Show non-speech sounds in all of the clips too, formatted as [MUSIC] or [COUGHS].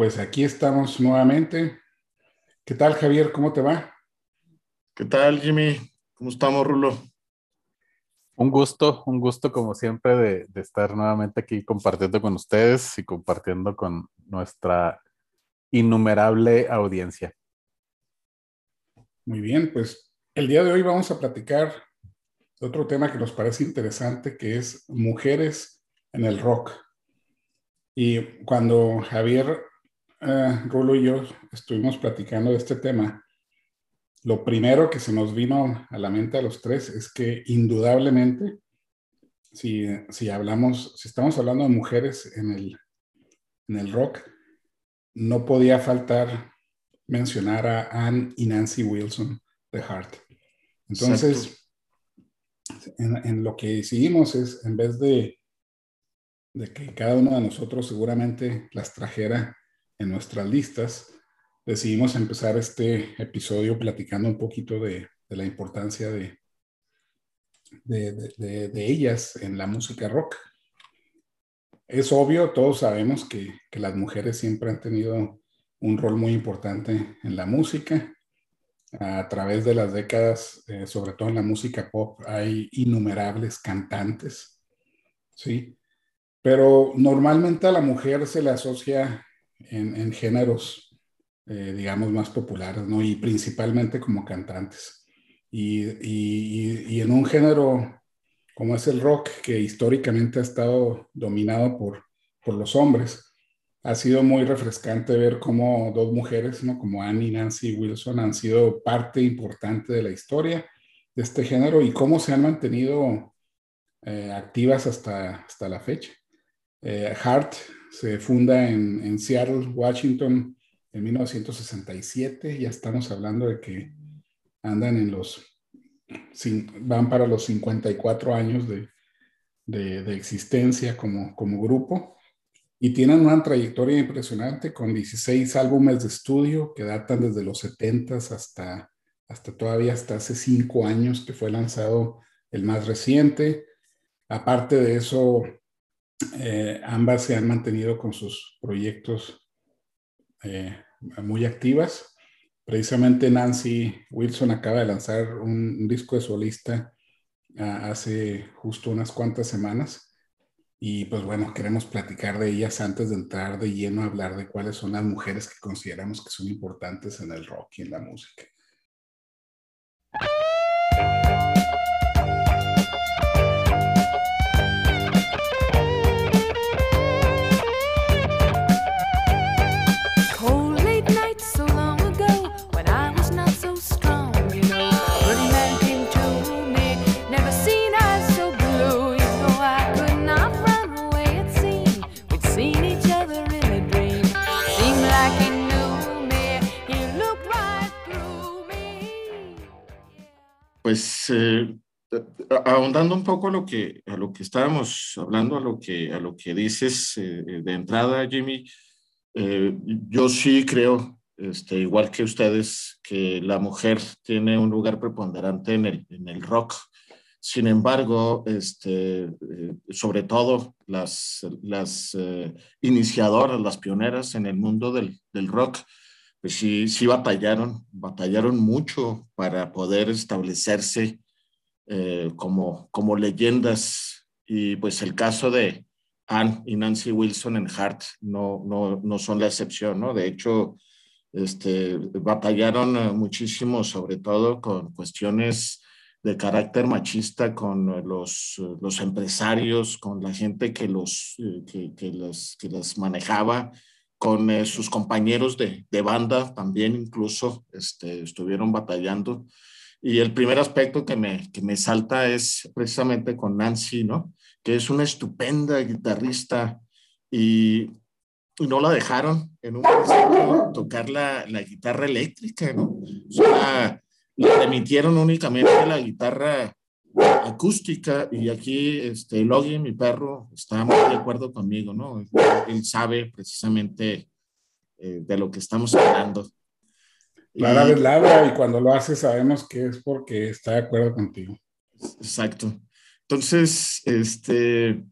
Pues aquí estamos nuevamente. ¿Qué tal, Javier? ¿Cómo te va? ¿Qué tal, Jimmy? ¿Cómo estamos, Rulo? Un gusto, un gusto como siempre de, de, estar nuevamente aquí compartiendo con ustedes y compartiendo con nuestra innumerable audiencia. Muy bien, pues el día de hoy vamos a platicar de otro tema que nos parece interesante, que es mujeres en el rock. Y cuando Javier uh, Rulo y yo estuvimos platicando de este tema, lo primero que se nos vino a la mente a los tres es que indudablemente, si, si hablamos, si estamos hablando de mujeres en el, en el rock, no podía faltar mencionar a Anne y Nancy Wilson de Heart. Entonces, en, en, lo que decidimos es, en vez de, de que cada uno de nosotros seguramente las trajera en nuestras listas, decidimos empezar este episodio platicando un poquito de, la importancia de, de, de, ellas en la música rock. Es obvio, todos sabemos que, que, las mujeres siempre han tenido un rol muy importante en la música. A través de las décadas, eh, sobre todo en la música pop, hay innumerables cantantes, ¿sí? Pero normalmente a la mujer se le asocia en, en géneros, eh, digamos, más populares, ¿no? Y principalmente como cantantes. Y, y, en un género como es el rock, que históricamente ha estado dominado por, por los hombres, ha sido muy refrescante ver cómo dos mujeres, ¿no? Como Annie y Nancy Wilson, han sido parte importante de la historia de este género y cómo se han mantenido eh, activas hasta, hasta la fecha. Eh, Hart se funda en, Seattle, Washington, en 1967. Ya estamos hablando de que andan en los, van para los 54 años de, de, de existencia como, como grupo. Y tienen una trayectoria impresionante con 16 álbumes de estudio que datan desde los 70 hasta, hasta todavía hasta hace cinco años que fue lanzado el más reciente. Aparte de eso, eh, ambas se han mantenido con sus proyectos eh, muy activas. Precisamente Nancy Wilson acaba de lanzar un, disco de solista uh, hace justo unas cuantas semanas. Y pues bueno, queremos platicar de ellas antes de entrar de lleno a hablar de cuáles son las mujeres que consideramos que son importantes en el rock y en la música. Pues eh, ahondando un poco a lo que a lo que estábamos hablando, a lo que a lo que dices eh, de entrada, Jimmy, eh, yo sí creo, este, igual que ustedes, que la mujer tiene un lugar preponderante en el, en el rock. Sin embargo, este, eh, sobre todo las, las iniciadoras, las pioneras en el mundo del, del rock, pues sí, sí batallaron, batallaron mucho para poder establecerse eh, como, como leyendas. Y pues el caso de Anne y Nancy Wilson en Hart no, no, no son la excepción, ¿no? De hecho, este, batallaron muchísimo, sobre todo con cuestiones de carácter machista con los, los empresarios, con la gente que los, que, que los, que los manejaba con eh, sus compañeros de, de, banda también incluso este, estuvieron batallando. Y el primer aspecto que me, que me salta es precisamente con Nancy, ¿no? Que es una estupenda guitarrista y, y no la dejaron en un principio tocar la, la guitarra eléctrica, ¿no? O sea, le permitieron únicamente la guitarra acústica y aquí este Logi, mi perro, está muy de acuerdo conmigo, ¿no? Él sabe precisamente eh, de lo que estamos hablando. Clara ladra y cuando lo hace sabemos que es porque está de acuerdo contigo. Exacto. Entonces, este,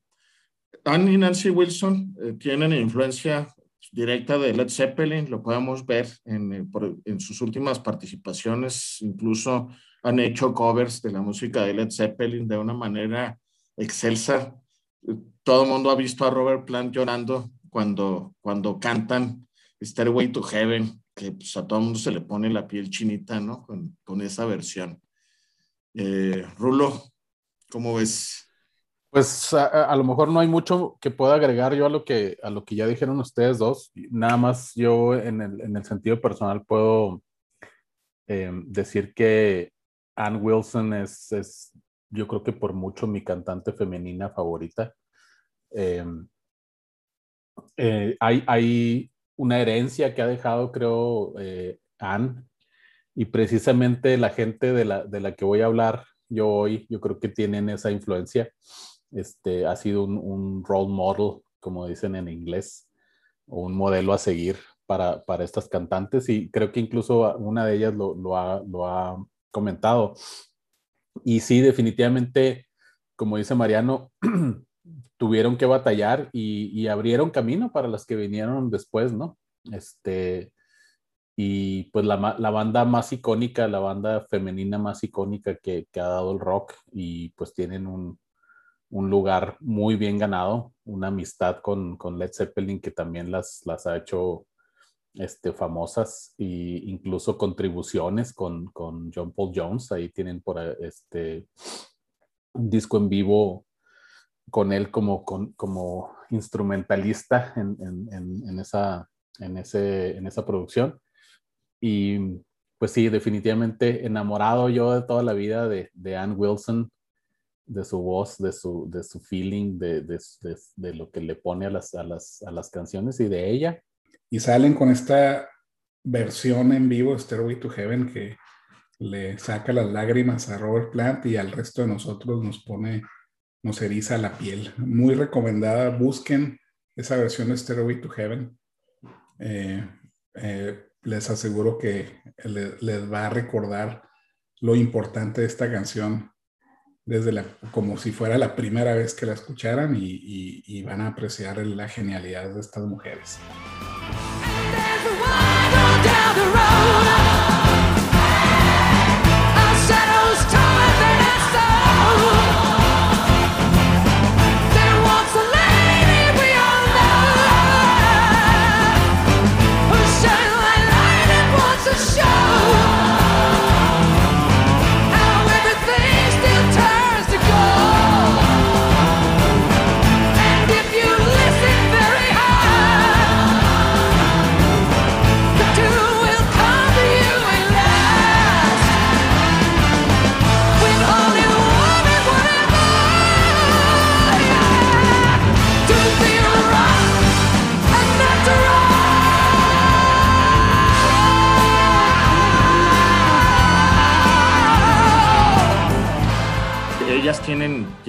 Anne y Nancy Wilson eh, tienen influencia directa de Led Zeppelin, lo podemos ver en, eh, en, sus últimas participaciones, incluso han hecho covers de la música de Led Zeppelin de una manera excelsa. Todo el mundo ha visto a Robert Plant llorando cuando, cuando cantan Stairway to Heaven, que pues, a todo el mundo se le pone la piel chinita, ¿no? Con, con esa versión. Eh, Rulo, ¿cómo ves? Pues a, lo mejor no hay mucho que pueda agregar yo a lo que, a lo que ya dijeron ustedes dos. Nada más yo en el, en el sentido personal puedo eh, decir que Ann Wilson es, es, yo creo que por mucho mi cantante femenina favorita. Eh, eh, hay, hay una herencia que ha dejado, creo, Ann, y precisamente la gente de la, de la que voy a hablar yo hoy, yo creo que tienen esa influencia. Este, ha sido un, role model, como dicen en inglés, o un modelo a seguir para, para estas cantantes. Y creo que incluso una de ellas lo, lo ha comentado. Y sí, definitivamente, como dice Mariano, [CLEARS THROAT] tuvieron que batallar y, abrieron camino para las que vinieron después, ¿no? Este, y pues la, banda más icónica, la banda femenina más icónica que, ha dado el rock y pues tienen un, lugar muy bien ganado, una amistad con, con Led Zeppelin que también las ha hecho este, famosas e incluso contribuciones con, con John Paul Jones. Ahí tienen por este un disco en vivo con él como, como instrumentalista en, en, en, esa, en, ese, en esa producción. Y pues sí, definitivamente enamorado yo de toda la vida de, de Ann Wilson de su voz, de su, de su feeling, de, de, de, lo que le pone a las, a, las, a las canciones y de ella. Y salen con esta versión en vivo, Stairway to Heaven, que le saca las lágrimas a Robert Plant y al resto de nosotros nos pone, nos eriza la piel. Muy recomendada, busquen esa versión de Stairway to Heaven. Eh, eh, les aseguro que les va a recordar lo importante de esta canción desde la, como si fuera la primera vez que la escucharan y, y, y van a apreciar la genialidad de estas mujeres.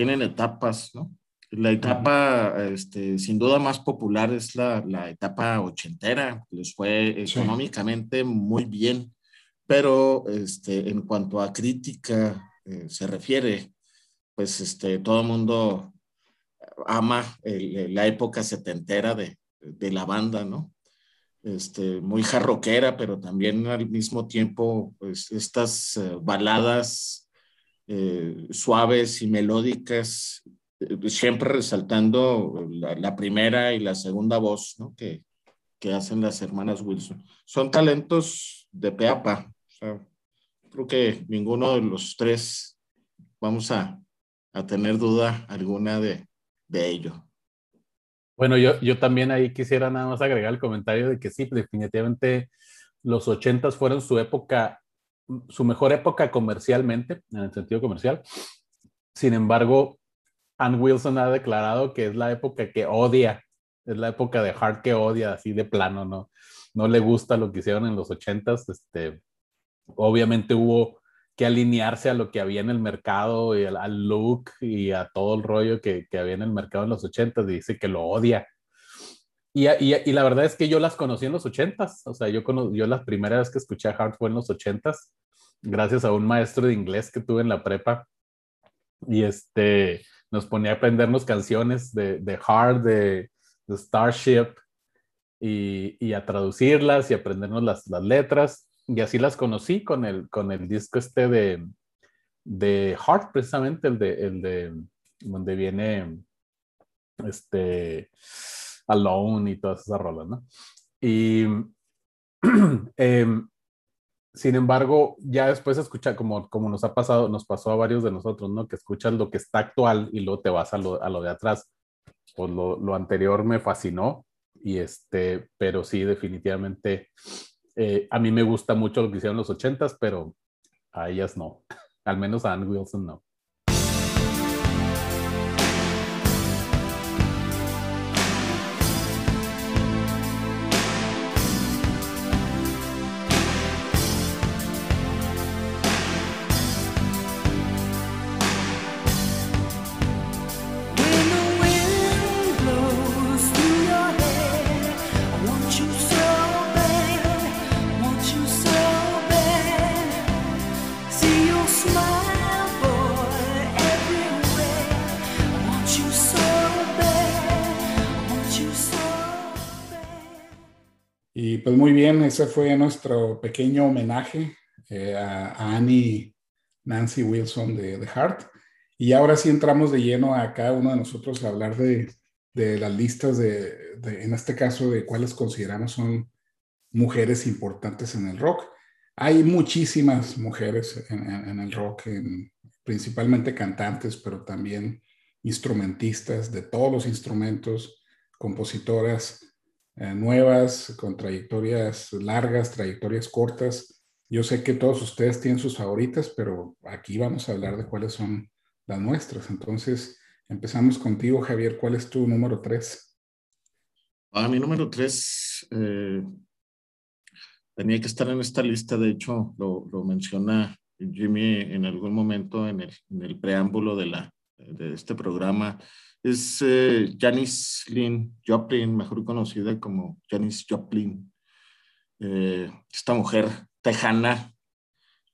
Tienen, etapas, ¿no? La etapa, este, sin duda más popular es la, la etapa ochentera, les fue económicamente muy bien, pero este, en cuanto a crítica eh, se refiere, pues este, todo el mundo ama la época setentera de, de, la banda, ¿no? Este, muy jarroquera, pero también al mismo tiempo, pues estas eh, baladas eh, suaves y melódicas, eh, siempre resaltando la, primera y la segunda voz ¿no? que, que, hacen las hermanas Wilson. Son talentos de peapa. creo que ninguno de los tres vamos a, a tener duda alguna de, de ello. Bueno, yo, yo también ahí quisiera nada más agregar el comentario de que sí, definitivamente los ochentas fueron su época su mejor época comercialmente, en el sentido comercial. Sin embargo, Ann Wilson ha declarado que es la época que odia, es la época de Hard que odia, así de plano, ¿no? No le gusta lo que hicieron en los ochentas. Este, obviamente hubo que alinearse a lo que había en el mercado y al, look y a todo el rollo que, que había en el mercado en los ochentas. Dice que lo odia y, y, la verdad es que yo las conocí en los ochentas, o sea, yo, yo la primera vez que escuché a Hart fue en los ochentas, gracias a un maestro de inglés que tuve en la prepa, y este, nos ponía a aprendernos canciones de, de Hart, de, Starship, y, a traducirlas y aprendernos las, las, letras. Y así las conocí con el, con el disco este de, de Heart, precisamente, el de, el de donde viene este Alone y todas esas rolas, ¿no? Y [CLEARS THROAT] em, sin embargo, ya después escucha, como, como nos ha pasado, nos pasó a varios de nosotros, ¿no? Que escuchas lo que está actual y luego te vas a lo, a lo de atrás. Pues lo, lo, anterior me fascinó y este, pero sí, definitivamente, eh, a mí me gusta mucho lo que hicieron los ochentas, pero a ellas no. [LAUGHS] Al menos a Ann Wilson no. Ese fue nuestro pequeño homenaje eh, a, Annie Nancy Wilson de The Heart. Y ahora sí entramos de lleno a cada uno de nosotros a hablar de, las listas de, en este caso, de cuáles consideramos son mujeres importantes en el rock. Hay muchísimas mujeres en, el rock, principalmente cantantes, pero también instrumentistas de todos los instrumentos, compositoras, eh, nuevas, con trayectorias largas, trayectorias cortas. Yo sé que todos ustedes tienen sus favoritas, pero aquí vamos a hablar de cuáles son las nuestras. Entonces, empezamos contigo, Javier. ¿Cuál es tu número tres? A ah, mi número tres eh, tenía que estar en esta lista. De hecho, lo, lo menciona Jimmy en algún momento en el, en el preámbulo de, la, de este programa es eh, Janis Lynn Joplin, mejor conocida como Janis Joplin. Eh, esta mujer tejana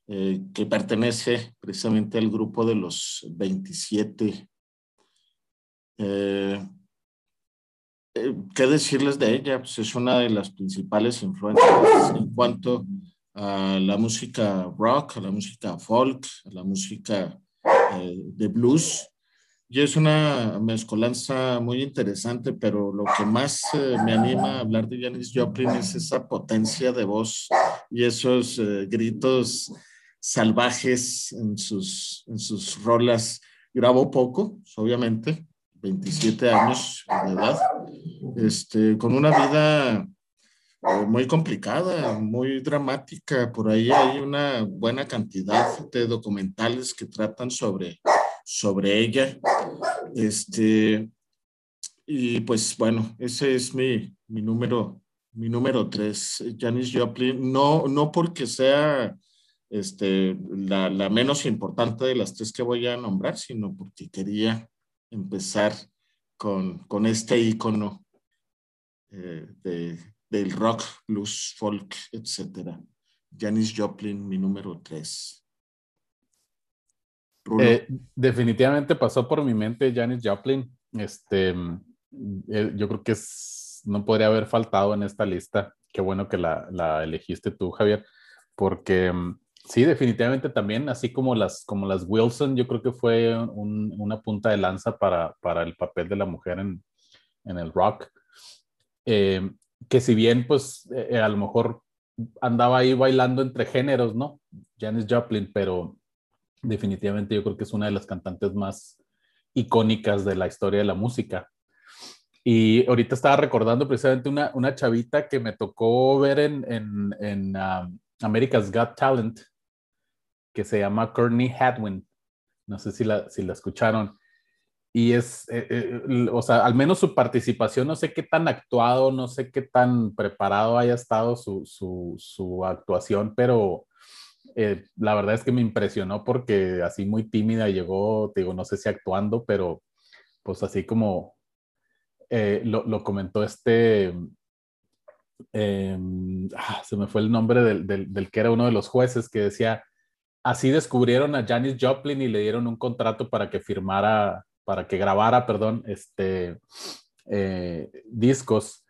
eh, que pertenece precisamente al grupo de los 27. ¿Qué decirles de ella? Pues es una de las principales influencias en cuanto a la música rock, a la música folk, a la música de blues. Y es una mezcolanza muy interesante, pero lo que más eh, me anima a hablar de Janis Joplin es esa potencia de voz y esos eh, gritos salvajes en sus, en sus rolas. Grabó poco, obviamente, 27 años de edad, este, con una vida eh, muy complicada, muy dramática. Por ahí hay una buena cantidad de documentales que tratan sobre sobre ella. Este, y pues bueno, ese es mi, mi número, mi número tres, Janis Joplin, no, no porque sea este, la, la, menos importante de las tres que voy a nombrar, sino porque quería empezar con, con este icono eh, de, del rock, blues, folk, etc. Janis Joplin, mi número tres. Eh, definitivamente pasó por mi mente Janis Joplin. Este, eh, yo creo que no podría haber faltado en esta lista. Qué bueno que la, la elegiste tú, Javier, porque mm, sí, definitivamente también, así como las, como las Wilson, yo creo que fue una punta de lanza para, para, el papel de la mujer en, en el rock. Eh, que si bien, pues, a lo mejor andaba ahí bailando entre géneros, ¿no? Janis Joplin, pero definitivamente yo creo que es una de las cantantes más icónicas de la historia de la música. Y ahorita estaba recordando precisamente una, una chavita que me tocó ver en, en, um, America's Got Talent, que se llama Courtney Hadwin. No sé si la, si la escucharon. Y es, eh, eh, o sea, al menos su participación, no sé qué tan actuado, no sé qué tan preparado haya estado su, su, su actuación, pero eh, la verdad es que me impresionó porque así muy tímida llegó, digo, no sé si actuando, pero pues así como eh, lo, comentó este, em, ah, se me fue el nombre del, del, que era uno de los jueces que decía, así descubrieron a Janis Joplin y le dieron un contrato para que firmara, para que grabara, perdón, este, eh, discos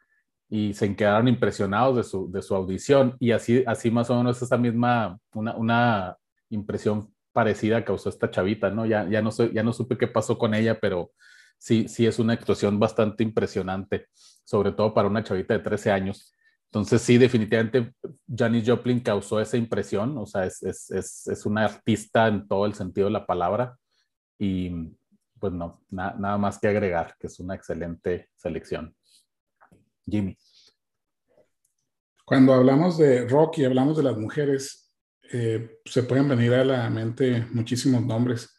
y se quedaron impresionados de su, de su audición y así, así más o menos esa misma, una, una impresión parecida causó esta chavita, ¿no? Ya, ya, no ya no supe qué pasó con ella, pero sí, sí es una actuación bastante impresionante, sobre todo para una chavita de 13 años. Entonces sí, definitivamente Janis Joplin causó esa impresión, o sea, es, es, es, es una artista en todo el sentido de la palabra y pues no, nada más que agregar, que es una excelente selección. Jimmy. Cuando hablamos de rock y hablamos de las mujeres, eh, se pueden venir a la mente muchísimos nombres,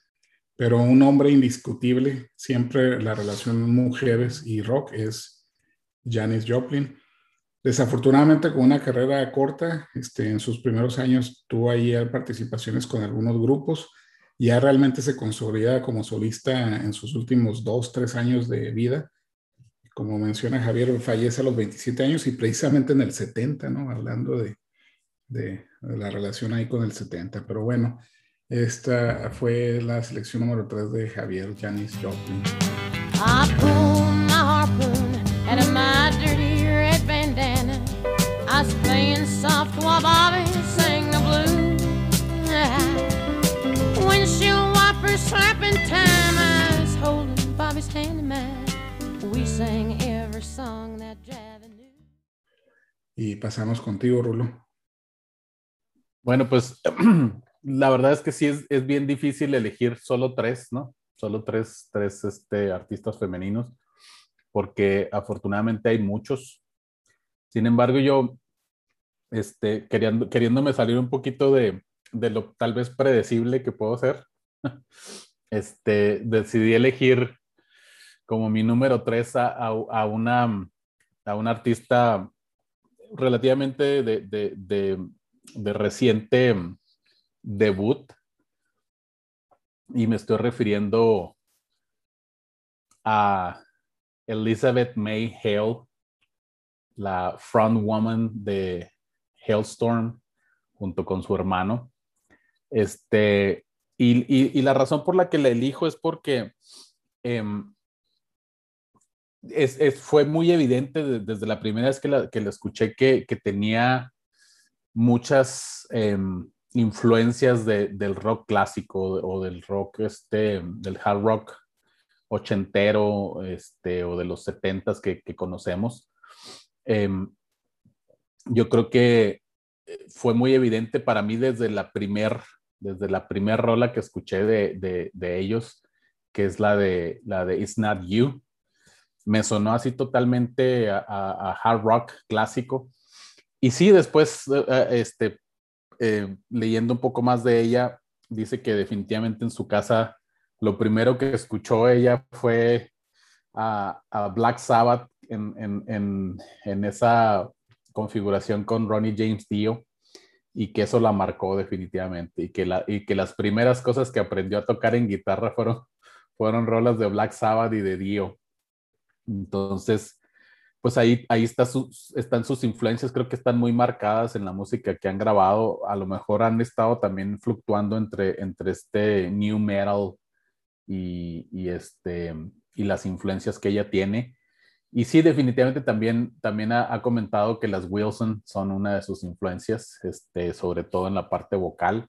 pero un nombre indiscutible, siempre la relación mujeres y rock es Janis Joplin. Desafortunadamente con una carrera corta, este, en sus primeros años tuvo ahí participaciones con algunos grupos, ya realmente se consolida como solista en sus últimos dos, tres años de vida. Como menciona Javier, fallece a los 27 años y precisamente en el 70, ¿no? Hablando de, la relación ahí con el 70. Pero bueno, esta fue la selección número 3 de Javier Janis Joplin. I soft while Y pasamos contigo, Rulo. Bueno, pues [CLEARS THROAT] la verdad es que sí es, es, bien difícil elegir solo tres, ¿no? Solo tres, tres este, artistas femeninos, porque afortunadamente hay muchos. Sin embargo, yo, este, queriendo, queriéndome salir un poquito de, de lo tal vez predecible que puedo ser, [LAUGHS] este, decidí elegir como mi número tres a, a, una, a una artista relativamente de, de, de, de reciente debut y me estoy refiriendo a Elizabeth May Hale, la front woman de Hailstorm, junto con su hermano. Este, y, y, la razón por la que la elijo es porque eh, es, fue muy evidente de, desde la primera vez que la, que la escuché que, que, tenía muchas eh, influencias de, del rock clásico o del rock, este, del hard rock ochentero este, o de los setentas que, que conocemos. Eh, yo creo que fue muy evidente para mí desde la primer, desde la rola que escuché de, de, de, ellos, que es la de, la de It's Not You. Me sonó así totalmente a, hard rock clásico. Y sí, después, este, eh, leyendo un poco más de ella, dice que definitivamente en su casa lo primero que escuchó ella fue a, a Black Sabbath en, en, en, en, esa configuración con Ronnie James Dio y que eso la marcó definitivamente y que, la, y que las primeras cosas que aprendió a tocar en guitarra fueron, fueron rolas de Black Sabbath y de Dio. Entonces, pues ahí, ahí está sus, están sus influencias, creo que están muy marcadas en la música que han grabado, a lo mejor han estado también fluctuando entre, entre este new metal y, y, este, y las influencias que ella tiene. Y sí, definitivamente también, también ha, ha, comentado que las Wilson son una de sus influencias, este, sobre todo en la parte vocal.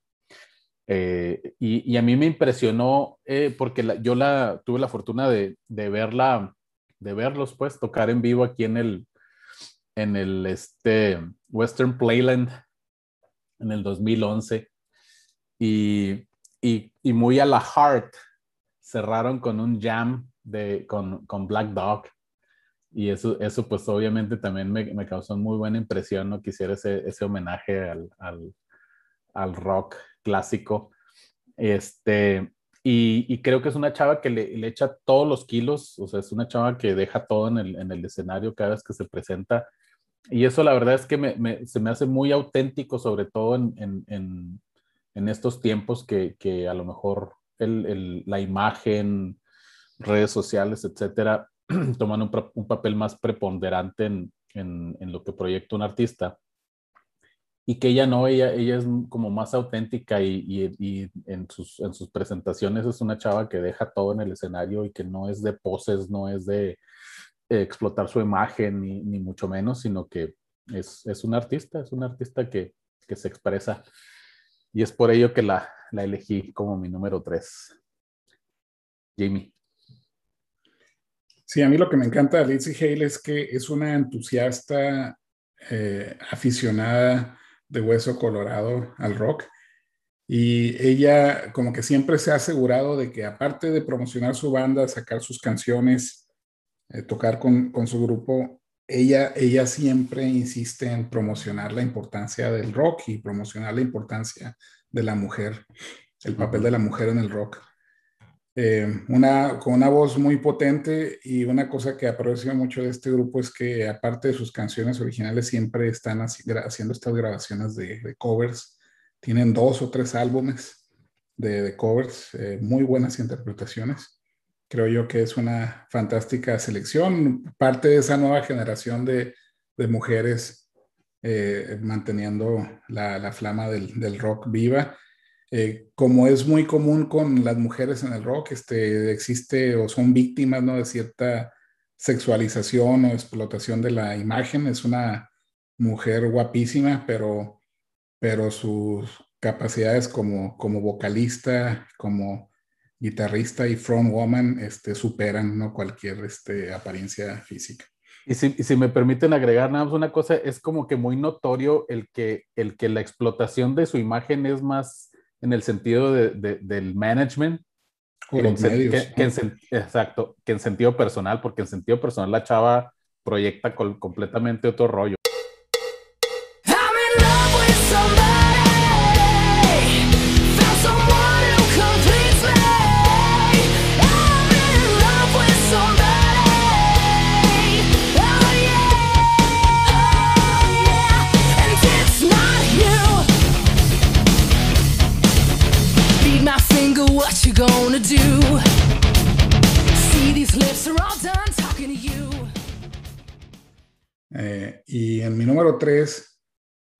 Eh, y, y, a mí me impresionó eh, porque la, yo la, tuve la fortuna de, de verla de verlos, pues, tocar en vivo aquí en el, en el este, Western Playland en el 2011. Y, y, y, muy a la heart cerraron con un jam de, con, con Black Dog. Y eso, eso pues obviamente también me, me causó muy buena impresión, ¿no? Quisiera ese, ese homenaje al, al, al rock clásico. Este, y, creo que es una chava que le, le, echa todos los kilos, o sea, es una chava que deja todo en el, en el escenario cada vez que se presenta. Y eso la verdad es que se me hace muy auténtico, sobre todo en, en, en estos tiempos que, que, a lo mejor el, el, la imagen, redes sociales, etcétera, [CLEARS THROAT] toman un, un papel más preponderante en, lo que proyecta un artista y que ella no, ella, ella es como más auténtica y, y, y, en, sus, en sus presentaciones es una chava que deja todo en el escenario y que no es de poses, no es de explotar su imagen ni, ni, mucho menos, sino que es, es un artista, es un artista que, que, se expresa. Y es por ello que la, la elegí como mi número tres. Jamie. Sí, a mí lo que me encanta de Lindsay Hale es que es una entusiasta eh, aficionada de hueso colorado al rock. Y ella como que siempre se ha asegurado de que aparte de promocionar su banda, sacar sus canciones, eh, tocar con, con, su grupo, ella, ella siempre insiste en promocionar la importancia del rock y promocionar la importancia de la mujer, el papel de la mujer en el rock. Eh, una, con una voz muy potente y una cosa que aprecio mucho de este grupo es que aparte de sus canciones originales siempre están haciendo estas grabaciones de, covers. Tienen dos o tres álbumes de, covers, eh, muy buenas interpretaciones. Creo yo que es una fantástica selección, parte de esa nueva generación de, de mujeres eh, manteniendo la, la flama del, del rock viva eh, como es muy común con las mujeres en el rock, este, existe o son víctimas ¿no? de cierta sexualización o explotación de la imagen. Es una mujer guapísima, pero, pero sus capacidades como, como vocalista, como guitarrista y frontwoman este, superan ¿no? cualquier este, apariencia física. Y si, y si, me permiten agregar nada más una cosa, es como que muy notorio el que, el que la explotación de su imagen es más en el sentido de, de, del management. O los medios. Que, en, exacto, que en sentido personal, porque en sentido personal la chava proyecta con, completamente otro rollo.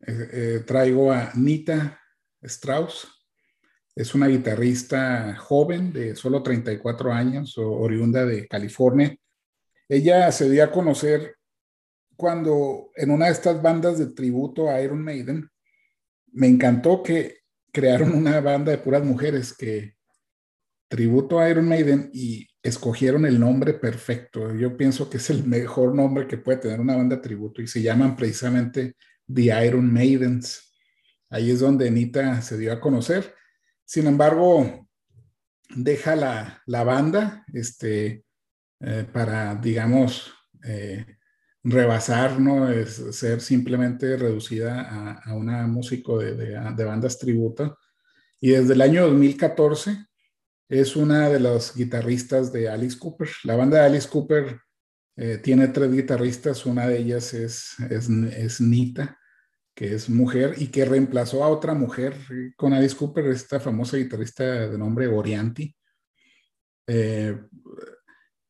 Eh, eh, traigo a Nita Strauss. Es una guitarrista joven de solo 34 años, oriunda de California. Ella se dio a conocer cuando en una de estas bandas de tributo a Iron Maiden, me encantó que crearon una banda de puras mujeres que tributo a Iron Maiden y escogieron el nombre perfecto. Yo pienso que es el mejor nombre que puede tener una banda tributo y se llaman precisamente The Iron Maidens. Ahí es donde Anita se dio a conocer. Sin embargo, deja la, la banda este, eh, para, digamos, eh, rebasar, ¿no? Es ser simplemente reducida a, una músico de, de, bandas tributo. Y desde el año 2014 es una de los guitarristas de Alice Cooper. La banda de Alice Cooper eh, tiene tres guitarristas, una de ellas es, es, Nita, que es mujer y que reemplazó a otra mujer con Alice Cooper, esta famosa guitarrista de nombre Orianti. Eh,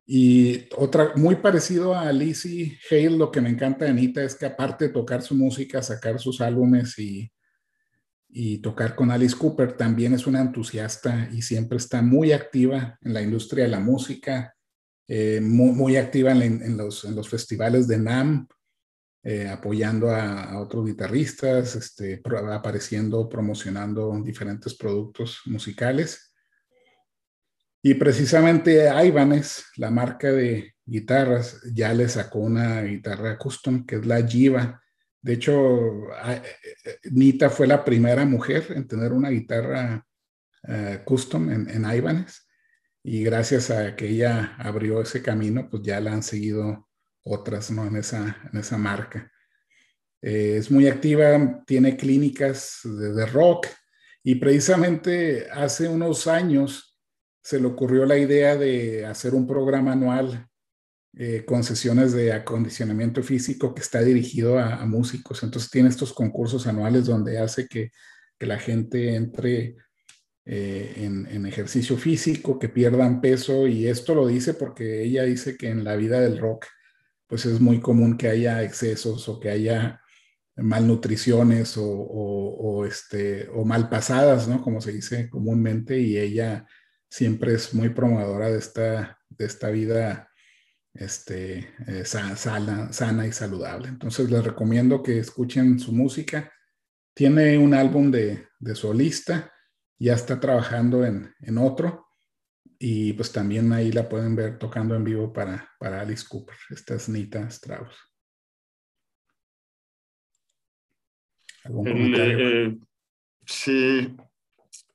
y otra, muy parecido a Lizzie Hale, lo que me encanta de Anita es que aparte de tocar su música, sacar sus álbumes y, y tocar con Alice Cooper. También es una entusiasta y siempre está muy activa en la industria de la música, eh, muy, activa en, los, en, los, festivales de NAM, eh, apoyando a, otros guitarristas, este, apareciendo, promocionando diferentes productos musicales. Y precisamente Ibanez, la marca de guitarras, ya le sacó una guitarra custom que es la Jiva de hecho, Nita fue la primera mujer en tener una guitarra eh, custom en, en Ibanez y gracias a que ella abrió ese camino, pues ya la han seguido otras ¿no? en, esa, en esa marca. es muy activa, tiene clínicas de, rock y precisamente hace unos años se le ocurrió la idea de hacer un programa anual eh, concesiones de acondicionamiento físico que está dirigido a, músicos. Entonces tiene estos concursos anuales donde hace que, que la gente entre eh, en, ejercicio físico, que pierdan peso y esto lo dice porque ella dice que en la vida del rock pues es muy común que haya excesos o que haya malnutriciones o, este, o malpasadas, ¿no? Como se dice comúnmente, y ella siempre es muy promotora de esta, de esta vida este, eh, sana, sana y saludable. Entonces les recomiendo que escuchen su música. Tiene un álbum de solista, ya está trabajando en, en, otro y pues también ahí la pueden ver tocando en vivo para, para Alice Cooper. Esta es Nita Strauss. ¿Algún comentario? Eh, sí,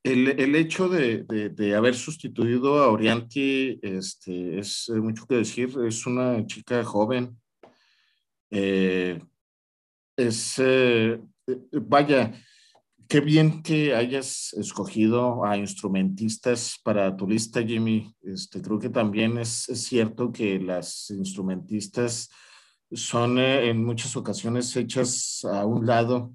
el, hecho de, haber sustituido a Orianti este, es mucho que decir. Es una chica joven. Eh, es, eh, vaya, qué bien que hayas escogido a instrumentistas para tu lista, Jimmy. Este, creo que también es, cierto que las instrumentistas son eh, en muchas ocasiones hechas a un lado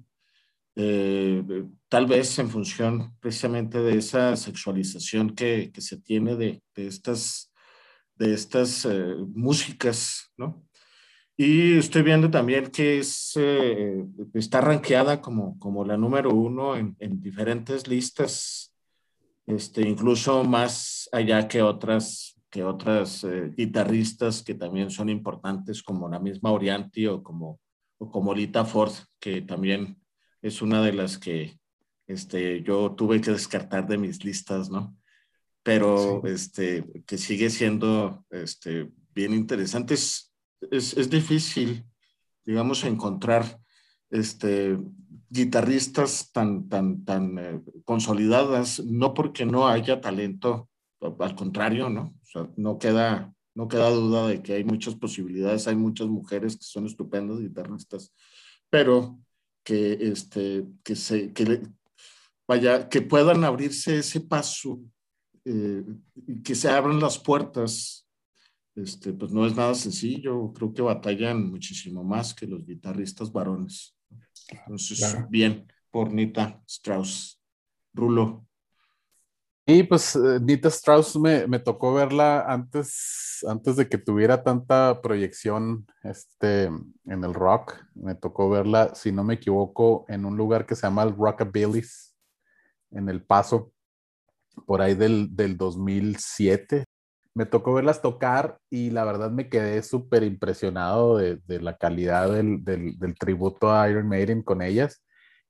eh, tal vez en función precisamente de esa sexualización que, se tiene de, de, estas, de estas eh, músicas, ¿no? Y estoy viendo también que es, eh, está rankeada como, como la número uno en, en diferentes listas, este, incluso más allá que otras, que otras guitarristas que también son importantes, como la misma Orianti o como, o como Lita Ford, que también es una de las que este, yo tuve que descartar de mis listas, ¿no? Pero este, que sigue siendo este, bien interesante. Es, es, difícil, digamos, encontrar este, guitarristas tan, tan, tan eh, consolidadas, no porque no haya talento, al contrario, ¿no? O sea, no queda, no queda duda de que hay muchas posibilidades, hay muchas mujeres que son estupendas guitarristas, pero que, este, que, se, que vaya, que puedan abrirse ese paso, eh, que se abran las puertas, este, pues no es nada sencillo, creo que batallan muchísimo más que los guitarristas varones. Entonces, bien, por Nita Strauss. Rulo. Y pues eh, Nita Strauss me, me, tocó verla antes, antes de que tuviera tanta proyección este, en el rock. Me tocó verla, si no me equivoco, en un lugar que se llama el Rockabilis, en El Paso, por ahí del, del 2007. Me tocó verlas tocar y la verdad me quedé súper impresionado de, de, la calidad del, del, tributo a Iron Maiden con ellas.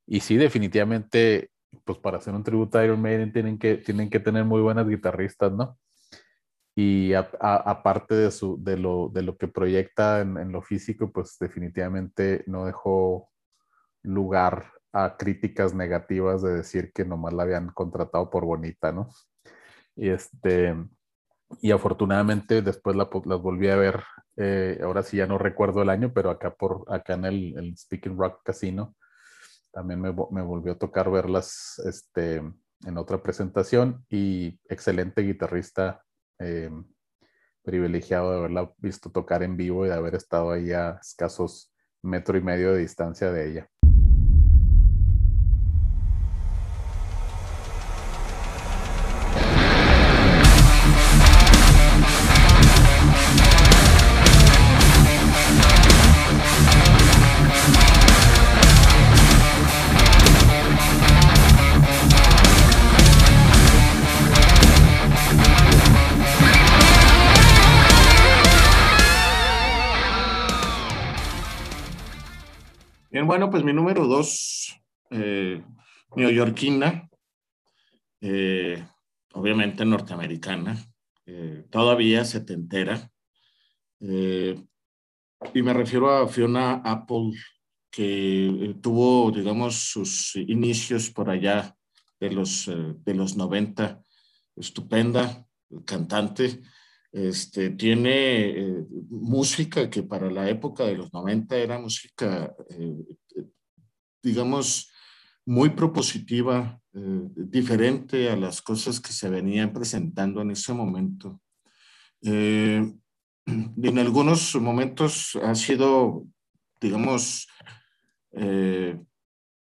Y sí, definitivamente pues para hacer un tributo a Iron Maiden tienen que, tienen que tener muy buenas guitarristas, ¿no? Y aparte de, de, lo, de lo que proyecta en, en, lo físico, pues definitivamente no dejó lugar a críticas negativas de decir que nomás la habían contratado por bonita, ¿no? Y este, y afortunadamente después la, las volví a ver, eh, ahora sí ya no recuerdo el año, pero acá, por, acá en el, el Speaking Rock Casino, también me, me, volvió a tocar verlas este, en otra presentación y excelente guitarrista, eh, privilegiado de haberla visto tocar en vivo y de haber estado ahí a escasos metro y medio de distancia de ella. Bueno, pues mi número dos, eh, neoyorquina, eh, obviamente norteamericana, eh, todavía setentera. Eh, y me refiero a Fiona Apple, que tuvo, digamos, sus inicios por allá de los, de los 90, estupenda cantante. Este, tiene eh, música que para la época de los 90 era música, eh, digamos, muy propositiva, eh, diferente a las cosas que se venían presentando en ese momento. [CLEARS THROAT] en algunos momentos ha sido, digamos,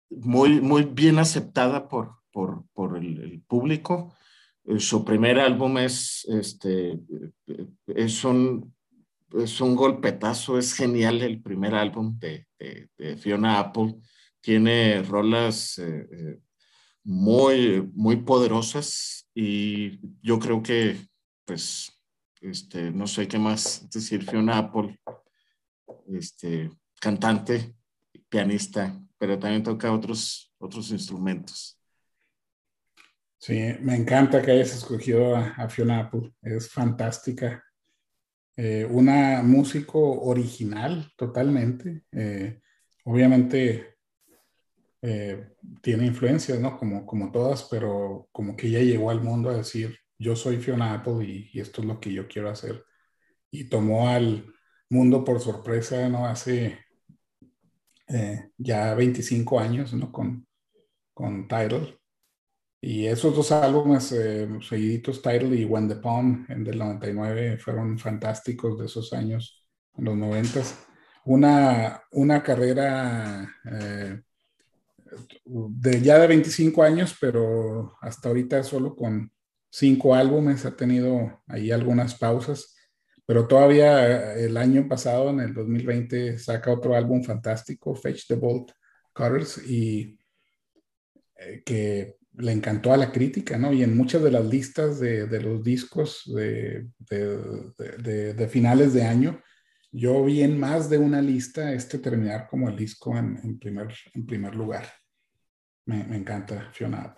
muy, muy bien aceptada por, por, por el, público eh, su primer álbum es, este, es, un, es un golpetazo, es genial el primer álbum de, Fiona Apple. Tiene rolas eh, eh, muy, muy poderosas y yo creo que pues este, no sé qué más decir, Fiona Apple, este, cantante, pianista, pero también toca otros, otros instrumentos. Sí, me encanta que hayas escogido a, Fiona Apple, es fantástica. Eh, una músico original totalmente. Eh, obviamente eh, tiene influencias, ¿no? Como, como todas, pero como que ella llegó al mundo a decir, yo soy Fiona Apple y, esto es lo que yo quiero hacer. Y tomó al mundo por sorpresa, ¿no? Hace ya 25 años, ¿no? Con, con Tidal. Y esos dos álbumes eh, seguiditos, Tidal y When the Palm, en del 99, fueron fantásticos de esos años, en los 90. Una, una carrera eh, de ya de 25 años, pero hasta ahorita solo con cinco álbumes, ha tenido ahí algunas pausas, pero todavía eh, el año pasado, en el 2020, saca otro álbum fantástico, Fetch the Bolt Cutters, y eh, que le encantó a la crítica, ¿no? Y en muchas de las listas de, de los discos de, de, finales de año, yo vi en más de una lista este terminar como el disco en, primer, en primer lugar. Me, encanta Fiona.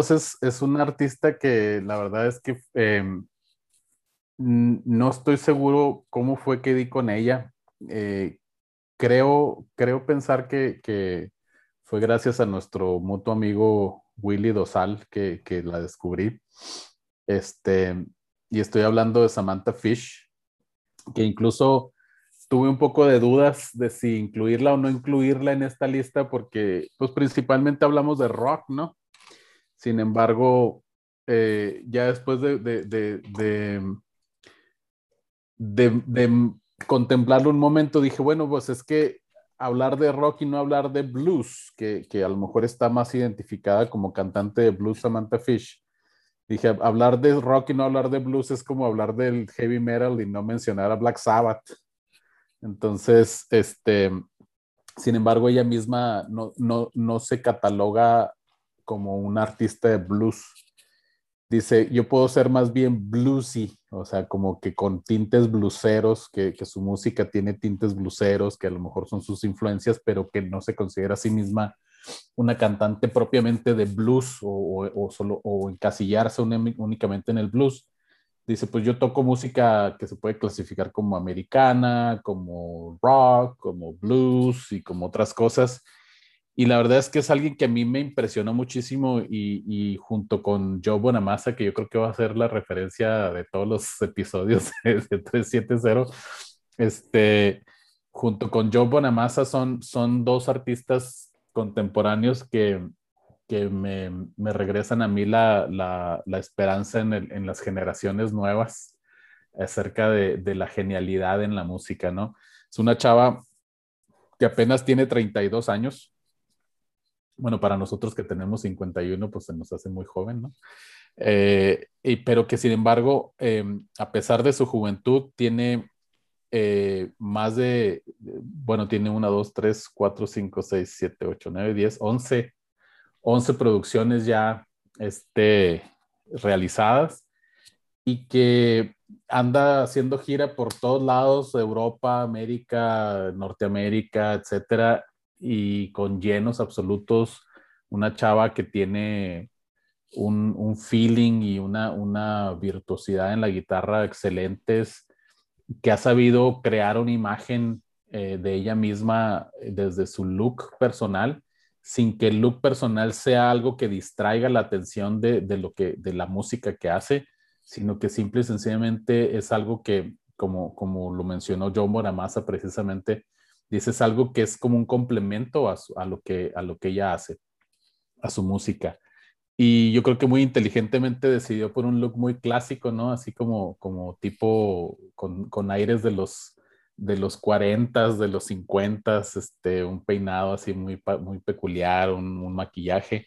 Es un artista que la verdad es que em, no estoy seguro cómo fue que di con ella. Eh, creo, creo pensar que, que, fue gracias a nuestro mutuo amigo Willy Dosal que, que, la descubrí. Este, y estoy hablando de Samantha Fish, que incluso tuve un poco de dudas de si incluirla o no incluirla en esta lista porque pues principalmente hablamos de rock, ¿no? Sin embargo, eh, ya después de, de, de, contemplarlo un momento, dije, bueno, pues es que hablar de rock y no hablar de blues, que, que, a lo mejor está más identificada como cantante de blues Samantha Fish. Dije, hablar de rock y no hablar de blues es como hablar del heavy metal y no mencionar a Black Sabbath. Entonces, este, sin embargo, ella misma no, no, no se cataloga como un artista de blues. Dice, yo puedo ser más bien bluesy, o sea, como que con tintes blueseros, que, su música tiene tintes blueseros, que a lo mejor son sus influencias, pero que no se considera a sí misma una cantante propiamente de blues o, solo o encasillarse únicamente en el blues. Dice, pues yo toco música que se puede clasificar como americana, como rock, como blues y como otras cosas. Y la verdad es que es alguien que a mí me impresionó muchísimo y, junto con Joe Bonamassa, que yo creo que va a ser la referencia de todos los episodios [LAUGHS] de, 370, este, junto con Joe Bonamassa son, son dos artistas contemporáneos que, que me, me, regresan a mí la, la, la esperanza en, el, en, las generaciones nuevas acerca de, de la genialidad en la música, ¿no? Es una chava que apenas tiene 32 años, bueno, para nosotros que tenemos 51, pues se nos hace muy joven, ¿no? Eh, y, pero que sin embargo, em, a pesar de su juventud, tiene eh, más de, bueno, tiene una, dos, tres, cuatro, cinco, seis, siete, ocho, nueve, diez, once, once producciones ya este, realizadas y que anda haciendo gira por todos lados, Europa, América, Norteamérica, etcétera, y con llenos absolutos, una chava que tiene un, un feeling y una, una virtuosidad en la guitarra excelentes, que ha sabido crear una imagen eh, de ella misma desde su look personal, sin que el look personal sea algo que distraiga la atención de, de, lo que, de la música que hace, sino que simple y sencillamente es algo que, como, como lo mencionó John Bonamassa precisamente, dices algo que es como un complemento a, lo, que, a lo que ella hace, a su música. Y yo creo que muy inteligentemente decidió por un look muy clásico, ¿no? Así como, como tipo con, con aires de los, de los 40, de los 50, este, un peinado así muy, muy peculiar, un, un, maquillaje.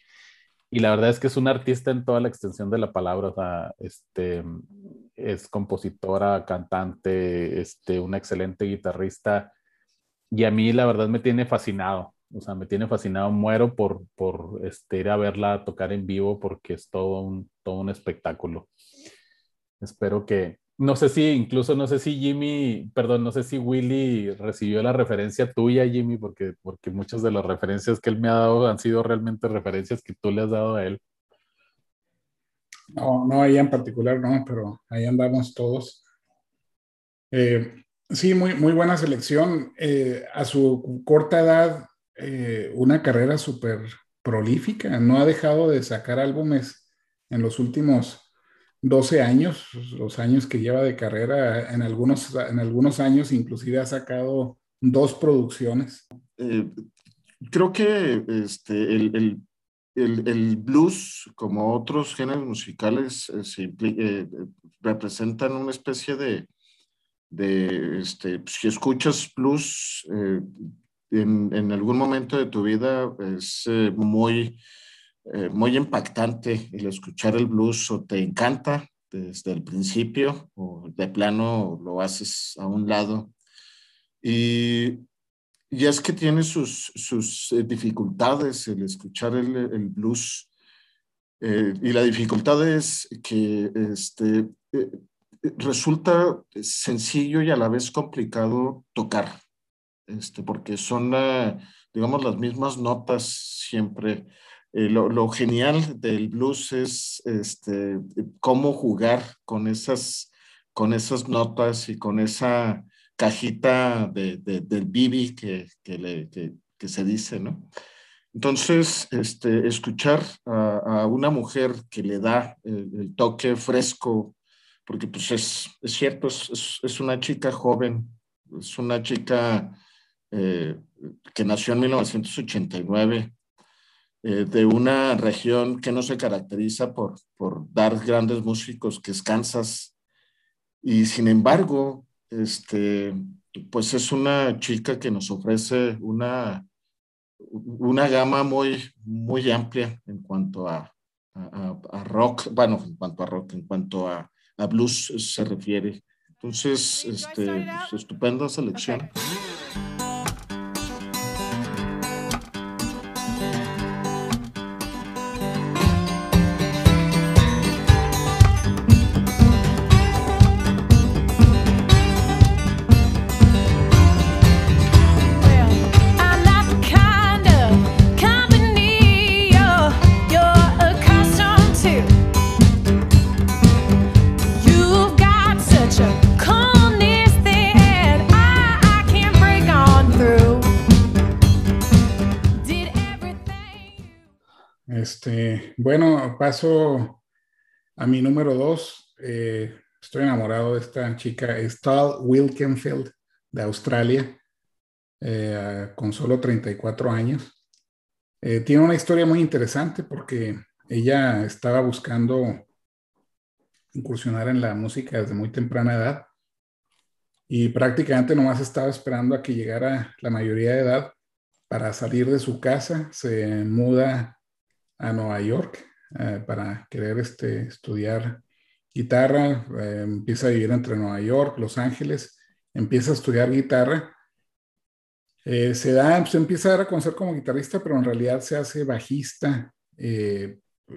Y la verdad es que es un artista en toda la extensión de la palabra, o sea, este, es compositora, cantante, este, una excelente guitarrista. Y a mí la verdad me tiene fascinado, o sea, me tiene fascinado, muero por, por este, ir a verla tocar en vivo porque es todo un, todo un espectáculo. Espero que, no sé si, incluso no sé si Jimmy, perdón, no sé si Willy recibió la referencia tuya, Jimmy, porque, porque muchas de las referencias que él me ha dado han sido realmente referencias que tú le has dado a él. No, no ella en particular, no, pero ahí andamos todos. Eh, sí, muy, muy buena selección. Eh, a su corta edad, eh, una carrera súper prolífica. No ha dejado de sacar álbumes en los últimos 12 años, los años que lleva de carrera, en algunos, en algunos años inclusive ha sacado dos producciones. Eh, creo que este, el, el, el, blues, como otros géneros musicales, eh, eh, representan una especie de, de este, pues, si escuchas blues en, en, algún momento de tu vida, es muy eh, muy impactante el escuchar el blues o te encanta desde el principio o de plano lo haces a un lado. Y, y es que tiene sus, sus eh, dificultades el escuchar el, el blues. Eh, y la dificultad es que este, eh, resulta sencillo y a la vez complicado tocar, este, porque son, digamos, las mismas notas siempre eh, lo, genial del blues es este, cómo jugar con esas, con esas notas y con esa cajita de, del bibi que, que, se dice, ¿no? Entonces, este, escuchar a, una mujer que le da el, toque fresco, porque pues es, es cierto, es, es, una chica joven, es una chica eh, que nació en 1989 eh, de una región que no se caracteriza por, por dar grandes músicos, que es Kansas. Y sin embargo, este, pues es una chica que nos ofrece una, una gama muy, muy amplia en cuanto a, a, rock, bueno, en cuanto a rock, en cuanto a, a blues se refiere. Entonces, este, pues, estupenda selección. Bueno, paso a mi número dos. Eh, estoy enamorado de esta chica, Stahl Wilkenfeld, de Australia, eh, con solo 34 años. Eh, tiene una historia muy interesante porque ella estaba buscando incursionar en la música desde muy temprana edad y prácticamente nomás estaba esperando a que llegara la mayoría de edad para salir de su casa. Se muda a Nueva York eh, para querer este, estudiar guitarra, eh, empieza a vivir entre Nueva York, Los Ángeles, empieza a estudiar guitarra. Eh, se da, se empieza a dar a conocer como guitarrista, pero en realidad se hace bajista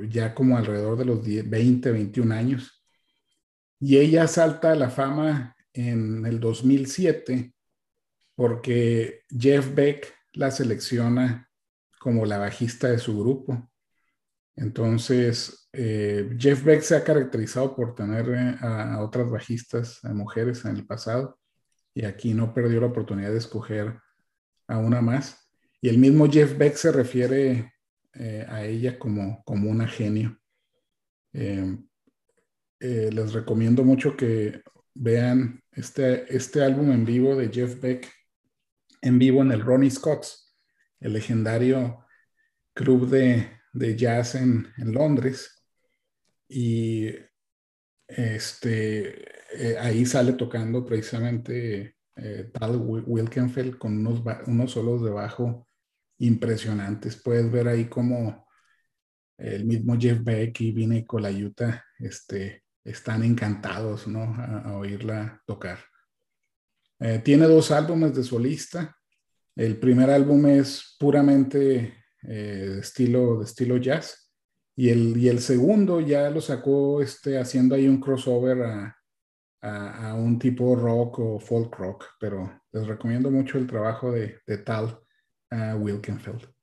ya como alrededor de los 20, 21 años. Y ella salta a la fama en el 2007 porque Jeff Beck la selecciona como la bajista de su grupo. Entonces, eh, Jeff Beck se ha caracterizado por tener eh, a, otras bajistas, a mujeres en el pasado, y aquí no perdió la oportunidad de escoger a una más. Y el mismo Jeff Beck se refiere eh, a ella como, como una genio. les recomiendo mucho que vean este, este álbum en vivo de Jeff Beck en vivo en el Ronnie Scott's, el legendario club de, jazz en, Londres. Y este, eh, ahí sale tocando precisamente eh, Tal Wilkenfeld con unos, unos solos de bajo impresionantes. Puedes ver ahí como el mismo Jeff Beck y Vine Colayuta este, están encantados ¿no? a, oírla tocar. Eh, tiene dos álbumes de solista. El primer álbum es puramente eh, estilo, de estilo jazz y el, y el segundo ya lo sacó este, haciendo ahí un crossover a, un tipo rock o folk rock, pero les recomiendo mucho el trabajo de, de Tal Wilkenfeld.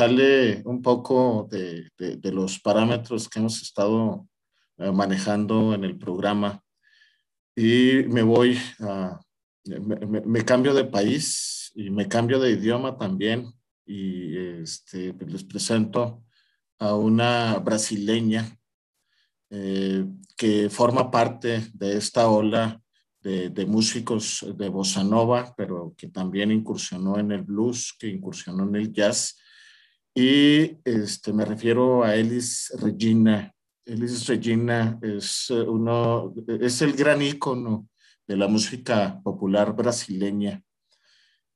Sale un poco de, de, los parámetros que hemos estado eh, manejando en el programa. Y me voy a, me, me, cambio de país y me cambio de idioma también. Y este, les presento a una brasileña eh, que forma parte de esta ola de, de, músicos de bossa nova, pero que también incursionó en el blues, que incursionó en el jazz y este, me refiero a Elis Regina. Elis Regina es, eh, uno, es el gran ícono de la música popular brasileña.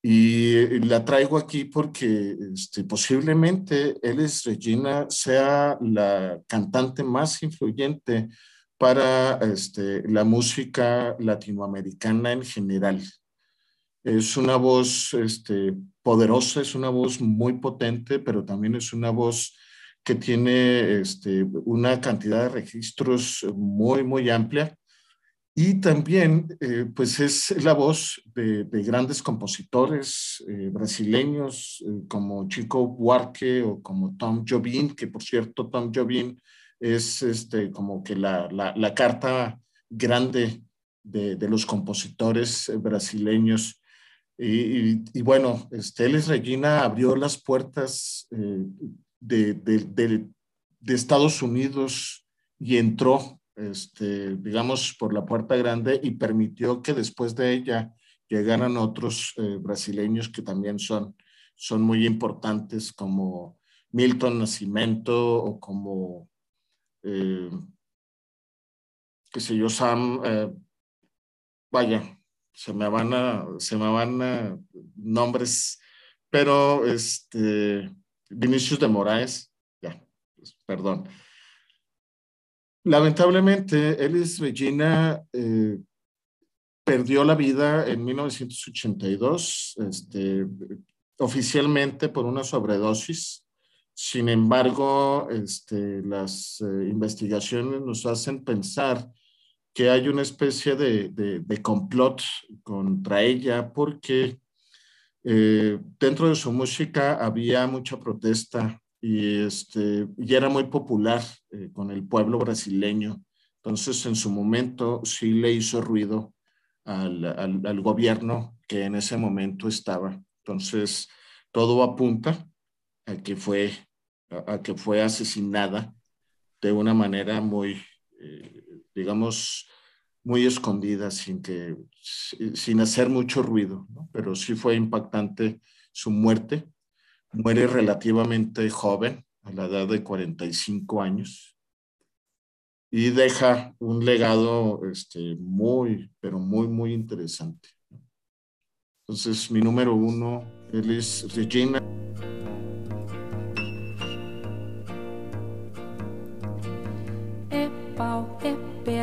Y la traigo aquí porque este, posiblemente Elis Regina sea la cantante más influyente para este, la música latinoamericana en general. Es una voz este, poderosa, es una voz muy potente, pero también es una voz que tiene este, una cantidad de registros muy, muy amplia. Y también, eh, pues es la voz de, grandes compositores eh, brasileños eh, como Chico Buarque o como Tom Jobim, que por cierto, Tom Jobim es este, como que la, la, carta grande de, de, los compositores brasileños y, bueno, este, Regina abrió las puertas eh, de, Estados Unidos y entró, este, digamos, por la puerta grande y permitió que después de ella llegaran otros eh, brasileños que también son, son muy importantes, como Milton Nascimento o como, eh, qué sé yo, Sam, vaya, se me van a, se me van a nombres, pero este, Vinicius de Moraes, ya, pues, perdón. Lamentablemente, Elis Regina eh, perdió la vida en 1982, este, oficialmente por una sobredosis. Sin embargo, este, las eh, investigaciones nos hacen pensar que hay una especie de, de, complot contra ella porque eh, dentro de su música había mucha protesta y, este, y era muy popular eh, con el pueblo brasileño. Entonces, en su momento sí le hizo ruido al, al, gobierno que en ese momento estaba. Entonces, todo apunta a que fue, a, que fue asesinada de una manera muy, eh, digamos, muy escondida, sin, que, sin hacer mucho ruido, pero sí fue impactante su muerte. Muere relativamente joven, a la edad de 45 años, y deja un legado este, muy, pero muy, muy interesante. Entonces, mi número uno, él es Regina.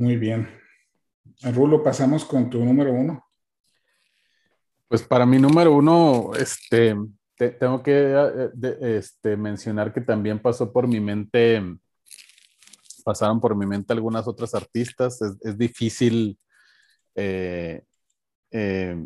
Muy bien. Rulo, pasamos con tu número uno. Pues para mi número uno, este, te- tengo que eh, este, mencionar que también pasó por mi mente, pasaron por mi mente algunas otras artistas. Es, difícil eh, eh,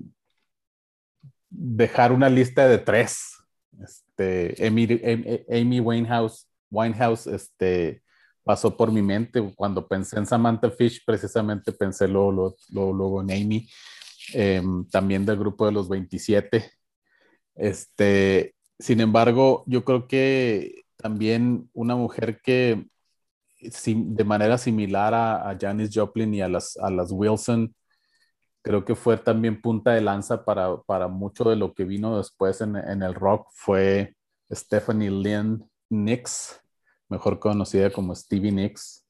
dejar una lista de tres. Este, Amy, Amy- Amy Winehouse, Winehouse este, pasó por mi mente. Cuando pensé en Samantha Fish, precisamente pensé luego, luego- luego- en Amy eh, también del grupo de los 27. Este, sin embargo, yo creo que también una mujer que de manera similar a, a Janis Joplin y a las, a las Wilson, creo que fue también punta de lanza para, para mucho de lo que vino después en, en el rock, fue Stephanie Lynn Nicks, mejor conocida como Stevie Nicks.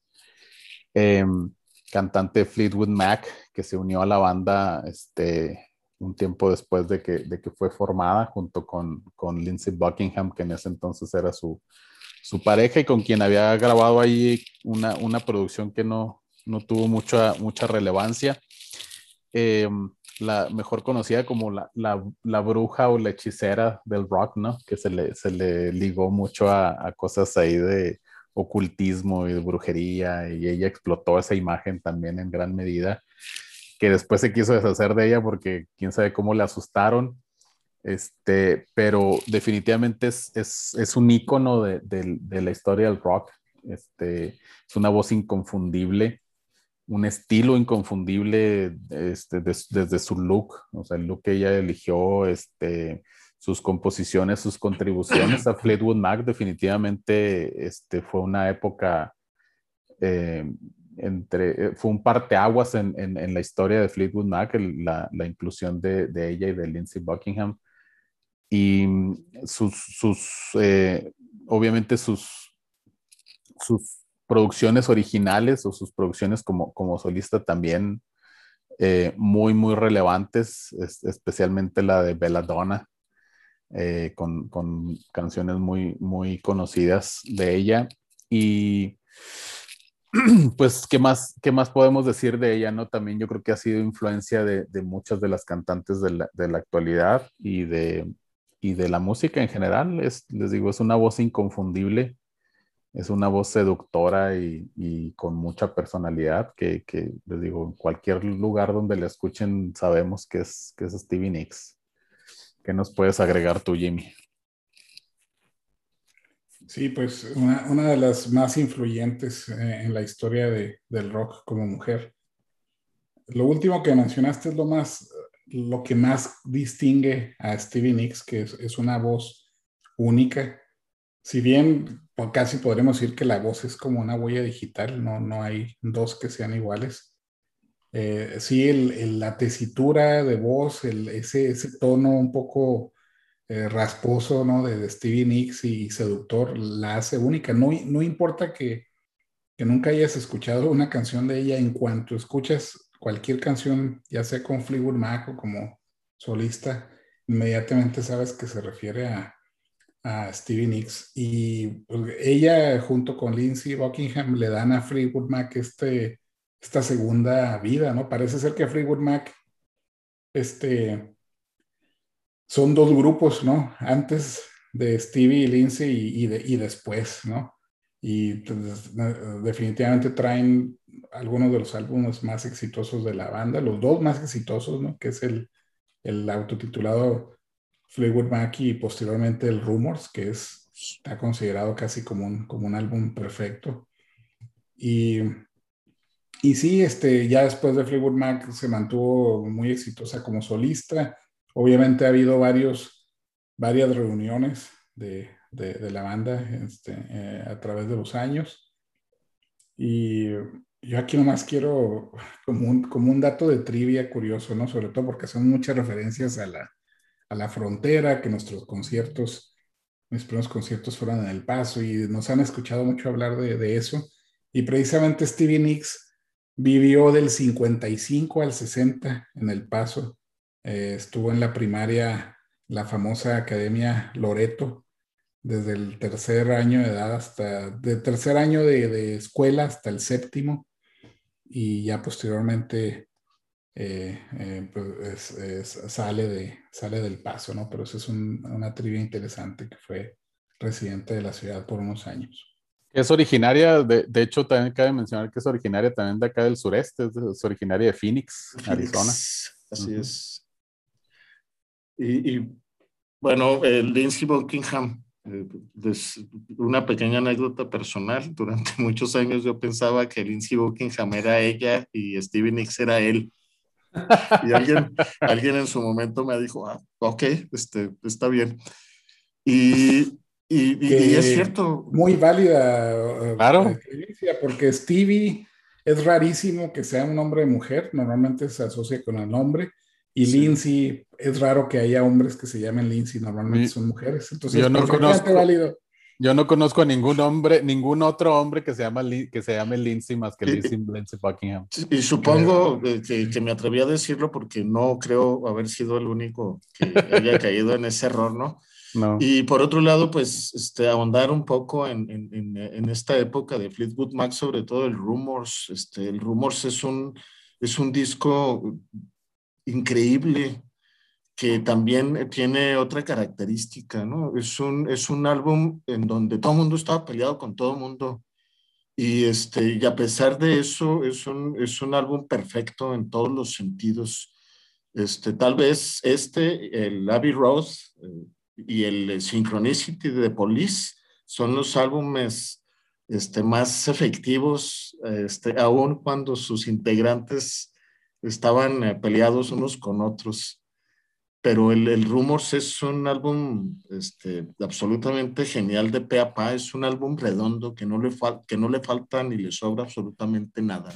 Em, cantante Fleetwood Mac, que se unió a la banda este, un tiempo después de que, de que fue formada, junto con, con Lindsey Buckingham, que en ese entonces era su, su pareja y con quien había grabado ahí una, una producción que no, no tuvo mucha, mucha relevancia. Eh, la mejor conocida como la, la, la, bruja o la hechicera del rock, ¿no? Que se le, se le ligó mucho a, a cosas ahí de, ocultismo y de brujería y ella explotó esa imagen también en gran medida, que después se quiso deshacer de ella porque quién sabe cómo le asustaron, este, pero definitivamente es, es, es un ícono de, de, de, la historia del rock, este, es una voz inconfundible, un estilo inconfundible este, des, desde su look, o sea, el look que ella eligió, este, sus composiciones, sus contribuciones a Fleetwood Mac, definitivamente este, fue una época eh, entre, fue un parteaguas en, en, en, la historia de Fleetwood Mac, la, inclusión de, ella y de Lindsey Buckingham. Y sus, sus eh, obviamente sus, sus producciones originales o sus producciones como, como solista también eh, muy, muy relevantes, es, especialmente la de Belladonna, eh, con, con, canciones muy, muy conocidas de ella. Y [CLEARS THROAT] pues, ¿qué más, ¿qué más podemos decir de ella? no También yo creo que ha sido influencia de, de muchas de las cantantes de la, de la, actualidad y de, y de la música en general. Es, les digo, es una voz inconfundible, es una voz seductora y, y con mucha personalidad que, que, les digo, en cualquier lugar donde la escuchen sabemos que es, que es Stevie Nicks. ¿Qué nos puedes agregar tú, Jimmy? Sí, pues una, una de las más influyentes eh, en la historia de, del rock como mujer. Lo último que mencionaste es lo más, lo que más distingue a Stevie Nicks, que es, es una voz única. Si bien casi podremos decir que la voz es como una huella digital, no, no hay dos que sean iguales. Eh, sí, el, la tesitura de voz, el, ese, tono un poco eh, rasposo ¿no? de, Stevie Nicks y seductor la hace única. No, no importa que, que, nunca hayas escuchado una canción de ella, en cuanto escuchas cualquier canción, ya sea con Fleetwood Mac o como solista, inmediatamente sabes que se refiere a, a Stevie Nicks. Y pues, ella, junto con Lindsey Buckingham, le dan a Fleetwood Mac este esta segunda vida, ¿no? Parece ser que Fleetwood Mac, este, son dos grupos, ¿no? Antes de Stevie y Lindsay y, y, de, y después, ¿no? y pues, definitivamente traen algunos de los álbumes más exitosos de la banda, los dos más exitosos, ¿no? Que es el, el autotitulado Fleetwood Mac y posteriormente el Rumors, que es, está considerado casi como un, como un álbum perfecto. Y, y sí, este, ya después de Fleetwood Mac se mantuvo muy exitosa como solista. Obviamente ha habido varios, varias reuniones de, de, la banda este, eh, a través de los años. Y yo aquí nomás quiero como un, como un dato de trivia curioso, ¿no? Sobre todo porque son muchas referencias a la, la frontera, que nuestros conciertos, mis primeros conciertos fueron en El Paso y nos han escuchado mucho hablar de, eso. Y precisamente Stevie Nicks vivió del 55 al 60 en El Paso. Eh, estuvo en la primaria, la famosa Academia Loreto, desde el tercer año de edad hasta, de tercer año de escuela hasta el séptimo, y ya posteriormente eh, eh, pues sale, de, sale del paso, ¿no? Pero eso es una trivia interesante que fue residente de la ciudad por unos años. Es originaria, de, de, hecho también cabe mencionar que es originaria también de acá del sureste, es, originaria de Phoenix, Arizona. Así es. Y, y, bueno, el Lindsey Buckingham una pequeña anécdota personal. [LAUGHS] Durante muchos años yo pensaba que Lindsay Buckingham era ella y Stevie Nicks era él. Y alguien, alguien en su momento me dijo, ah, ok, este, está bien. Y, y, y es cierto. Muy válida. Eh, claro. Porque Stevie es rarísimo que sea un hombre de mujer, normalmente se asocia con el nombre. Y Lindsay, es raro que haya hombres que se llamen Lindsay, normalmente son mujeres. Entonces, yo no conozco, válido. Yo no conozco a ningún hombre, ningún otro hombre que se, llama, que se llame Lindsay más que Lindsay, Lindsay Buckingham. Y supongo que, que, me atreví a decirlo porque no creo haber sido el único que haya [LAUGHS] caído en ese error, ¿no? No. Y por otro lado, pues este, ahondar un poco en, en, en, esta época de Fleetwood Mac, sobre todo el Rumors. Este, el Rumors es un, es un disco increíble que también tiene otra característica, ¿no? Es un, es un álbum en donde todo el mundo estaba peleado con todo el mundo. Y, este, y a pesar de eso, es un, es un álbum perfecto en todos los sentidos. Este, tal vez este, el Abbey Road eh, y el Synchronicity de Police son los álbumes este, más efectivos, este, aun cuando sus integrantes estaban eh, peleados unos con otros. Pero el, el, Rumors es un álbum este, absolutamente genial de pe a pa, es un álbum redondo que no, le que no le falta ni le sobra absolutamente nada.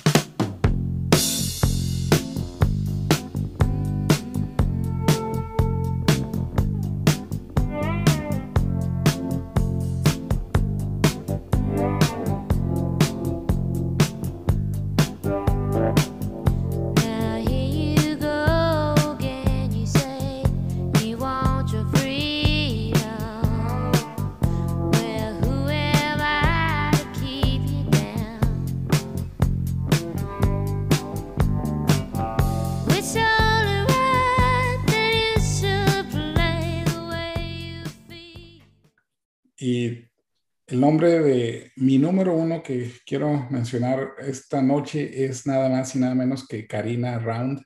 Número uno que quiero mencionar esta noche es nada más y nada menos que Karina Round.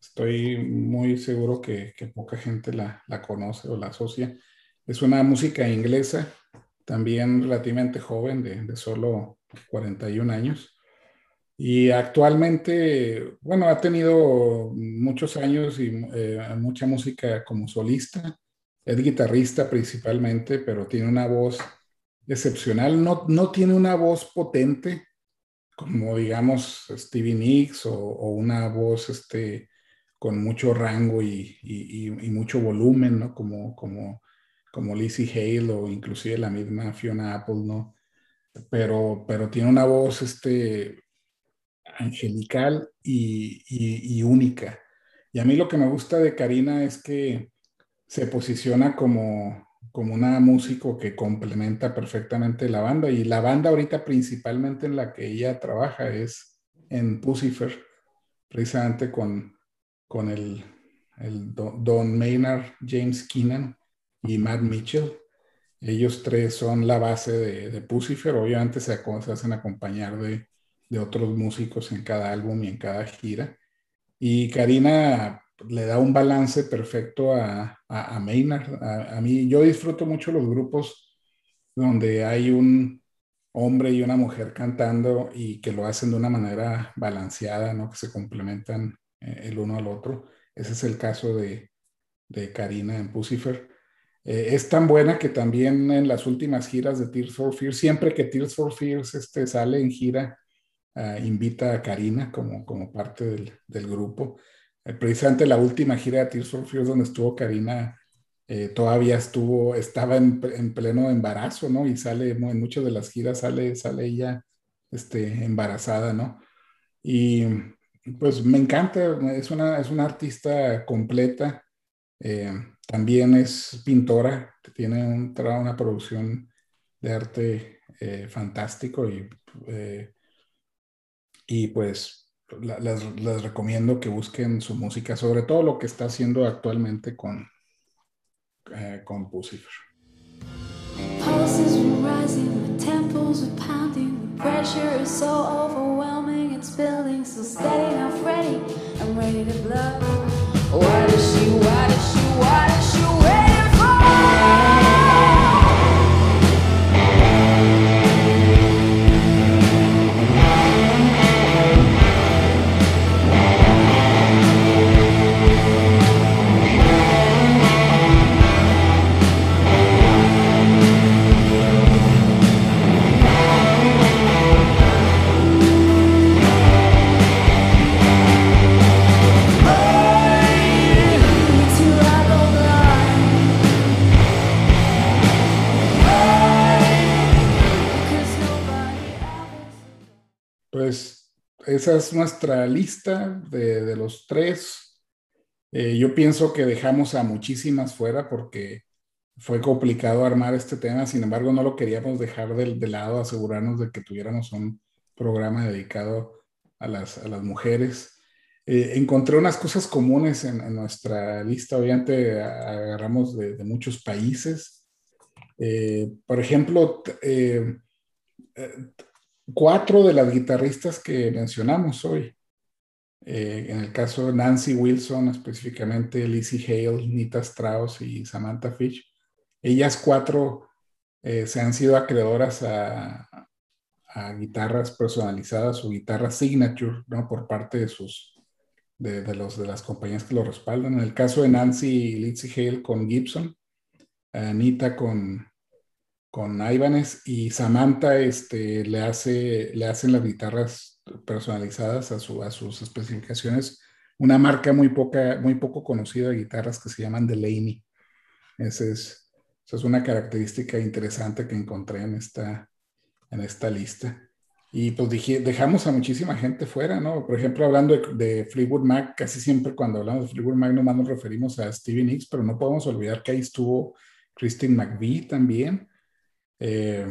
Estoy muy seguro que, poca gente la, conoce o la asocia. Es una música inglesa, también relativamente joven, de, solo 41 años. Y actualmente, bueno, ha tenido muchos años y eh, mucha música como solista. Es guitarrista principalmente, pero tiene una voz excepcional. No, no tiene una voz potente como digamos Stevie Nicks o, una voz este, con mucho rango y, y, mucho volumen, ¿no? Como, como, como Lizzie Hale o inclusive la misma Fiona Apple, ¿no? Pero, pero tiene una voz este, angelical y, y única. Y a mí lo que me gusta de Karina es que se posiciona como, como una músico que complementa perfectamente la banda y la banda ahorita principalmente en la que ella trabaja es en Pucifer, precisamente con, con el, el Don Maynard, James Keenan y Matt Mitchell. Ellos tres son la base de, de Pucifer. Obviamente se, se hacen acompañar de, de, otros músicos en cada álbum y en cada gira. Y Karina le da un balance perfecto a, a, Maynard. A, mí, yo disfruto mucho los grupos donde hay un hombre y una mujer cantando y que lo hacen de una manera balanceada, ¿no? Que se complementan eh, el uno al otro. Ese es el caso de, de Karina en Pucifer. Eh, es tan buena que también en las últimas giras de Tears for Fears, siempre que Tears for Fears este, sale en gira, uh, invita a Karina como, como parte del, del grupo. Eh, precisamente la última gira de Tears for Fears donde estuvo Karina, eh, todavía estuvo, estaba en, en, pleno embarazo, ¿no? Y sale, en muchas de las giras sale, sale ella este, embarazada, ¿no? Y pues me encanta, es una, es una artista completa. Eh, también es pintora, tiene un, una producción de arte eh, fantástico y, eh, y pues la, las, les recomiendo que busquen su música, sobre todo lo que está haciendo actualmente con, eh, con. Pulses were rising, the temples were pounding, the pressure is so overwhelming, it's building, so steady, not ready, I'm ready to blow. What is she, what is she, what is she esa es nuestra lista de, de los tres. Eh, yo pienso que dejamos a muchísimas fuera porque fue complicado armar este tema, sin embargo no lo queríamos dejar de, lado, asegurarnos de que tuviéramos un programa dedicado a las, a las mujeres. Eh, encontré unas cosas comunes en, nuestra lista, obviamente agarramos de, de muchos países. Eh, por ejemplo, cuatro de las guitarristas que mencionamos hoy, eh, en el caso de Nancy Wilson, específicamente Lizzie Hale, Nita Strauss y Samantha Fish, ellas cuatro eh, se han sido acreedoras a, guitarras personalizadas o guitarras signature, ¿no? Por parte de sus, de, los, de las compañías que lo respaldan. En el caso de Nancy y Lizzie Hale con Gibson, Anita con, con Ibanez y Samantha este, le, hace, le hacen las guitarras personalizadas a, su, a sus especificaciones. Una marca muy, poca, muy poco conocida de guitarras que se llaman Delaney. Esa es, esa es una característica interesante que encontré en esta, en esta lista. Y pues dije, dejamos a muchísima gente fuera, ¿no? Por ejemplo, hablando de, de, Fleetwood Mac, casi siempre cuando hablamos de Fleetwood Mac nomás nos referimos a Stevie Nicks, pero no podemos olvidar que ahí estuvo Christine McVie también. Eh,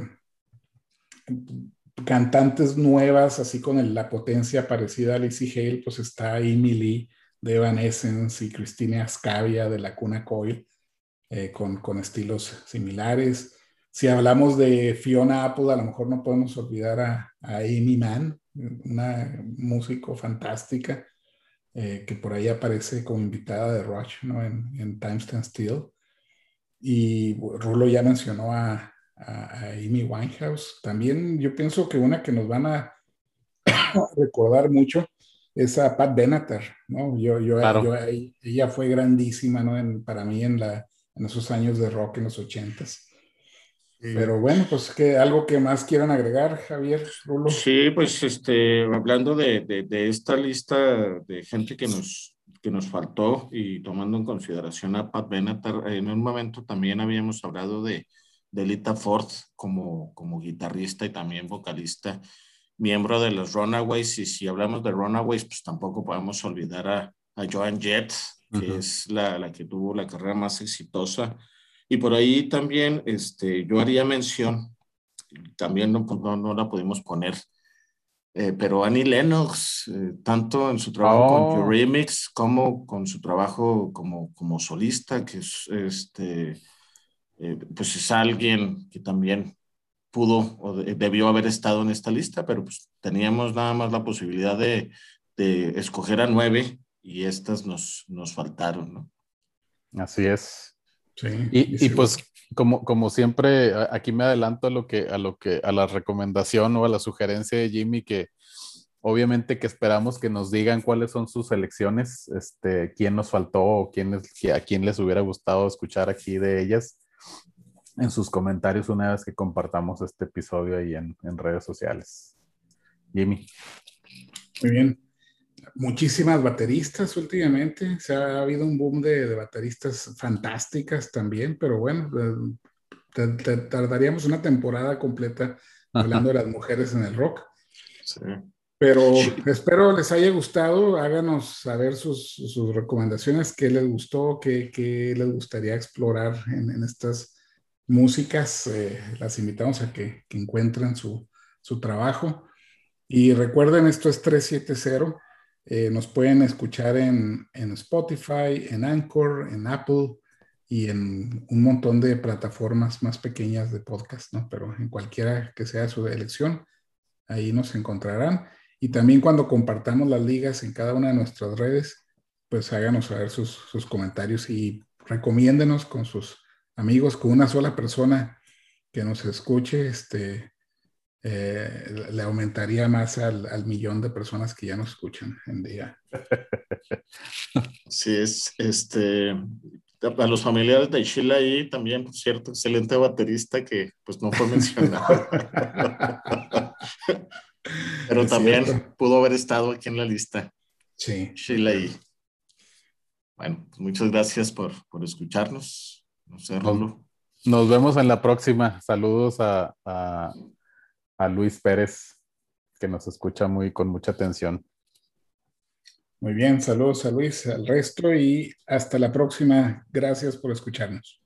cantantes nuevas, así con la potencia parecida a Lizzie Hale, pues está Amy Lee de Evanescence y Cristina Ascavia de la Cuna Coil, eh, con, estilos similares. Si hablamos de Fiona Apple, a lo mejor no podemos olvidar a, a Amy Mann, una músico fantástica, eh, que por ahí aparece como invitada de Rush ¿no? en, en Time Stand Still. Y Rulo ya mencionó a, a, a, Amy Winehouse. También yo pienso que una que nos van a [COUGHS] recordar mucho es a Pat Benatar, ¿no? Yo, yo, claro. yo ella fue grandísima, ¿no? En, para mí en, la, en esos años de rock en los ochentas. Sí. Pero bueno, pues que algo que más quieran agregar, Javier, Rulo. Sí, pues este, hablando de, de, de esta lista de gente que nos, que nos faltó y tomando en consideración a Pat Benatar, en un momento también habíamos hablado de, de Lita Ford como, como guitarrista y también vocalista, miembro de los Runaways. Y si hablamos de Runaways, pues tampoco podemos olvidar a, a Joan Jett, que uh -huh. es la, la, que tuvo la carrera más exitosa. Y por ahí también este, yo haría mención, también no, no, no la pudimos poner, eh, pero Annie Lennox, eh, tanto en su trabajo oh. con Remix como con su trabajo como, como solista, que es este eh, pues es alguien que también pudo o debió haber estado en esta lista, pero pues teníamos nada más la posibilidad de, de escoger a nueve y estas nos, nos faltaron, ¿no? Así es. Sí, y, y, pues como, como siempre, aquí me adelanto a lo que, a lo que, a la recomendación o a la sugerencia de Jimmy que obviamente que esperamos que nos digan cuáles son sus elecciones, este, quién nos faltó o quién es, a quién les hubiera gustado escuchar aquí de ellas en sus comentarios una vez que compartamos este episodio ahí en, en redes sociales. Jimmy. Muy bien. Muchísimas bateristas últimamente. Se ha habido un boom de, de bateristas fantásticas también, pero bueno, te, te tardaríamos una temporada completa [LAUGHS] hablando de las mujeres en el rock. Sí. Pero espero les haya gustado. Háganos saber sus, sus recomendaciones, qué les gustó, qué, qué les gustaría explorar en, en estas músicas. Eh, las invitamos a que, que encuentren su, su, trabajo. Y recuerden, esto es 370. Eh, nos pueden escuchar en, en, Spotify, en Anchor, en Apple y en un montón de plataformas más pequeñas de podcast, ¿no? Pero en cualquiera que sea su elección, ahí nos encontrarán. Y también cuando compartamos las ligas en cada una de nuestras redes, pues háganos saber sus, sus comentarios y recomiéndenos con sus amigos, con una sola persona que nos escuche, este, eh, le aumentaría más al, al, millón de personas que ya nos escuchan en día. [LAUGHS] Sí, es este. A los familiares de Sheila ahí también, por cierto, excelente baterista que pues no fue mencionado. [LAUGHS] Pero es también cierto. pudo haber estado aquí en la lista. Sí. Sheila ahí. Bueno, pues muchas gracias por, por escucharnos. No sé, Rolo. Nos vemos en la próxima. Saludos a, a, a, Luis Pérez, que nos escucha muy con mucha atención. Muy bien, saludos a Luis, al resto y hasta la próxima. Gracias por escucharnos.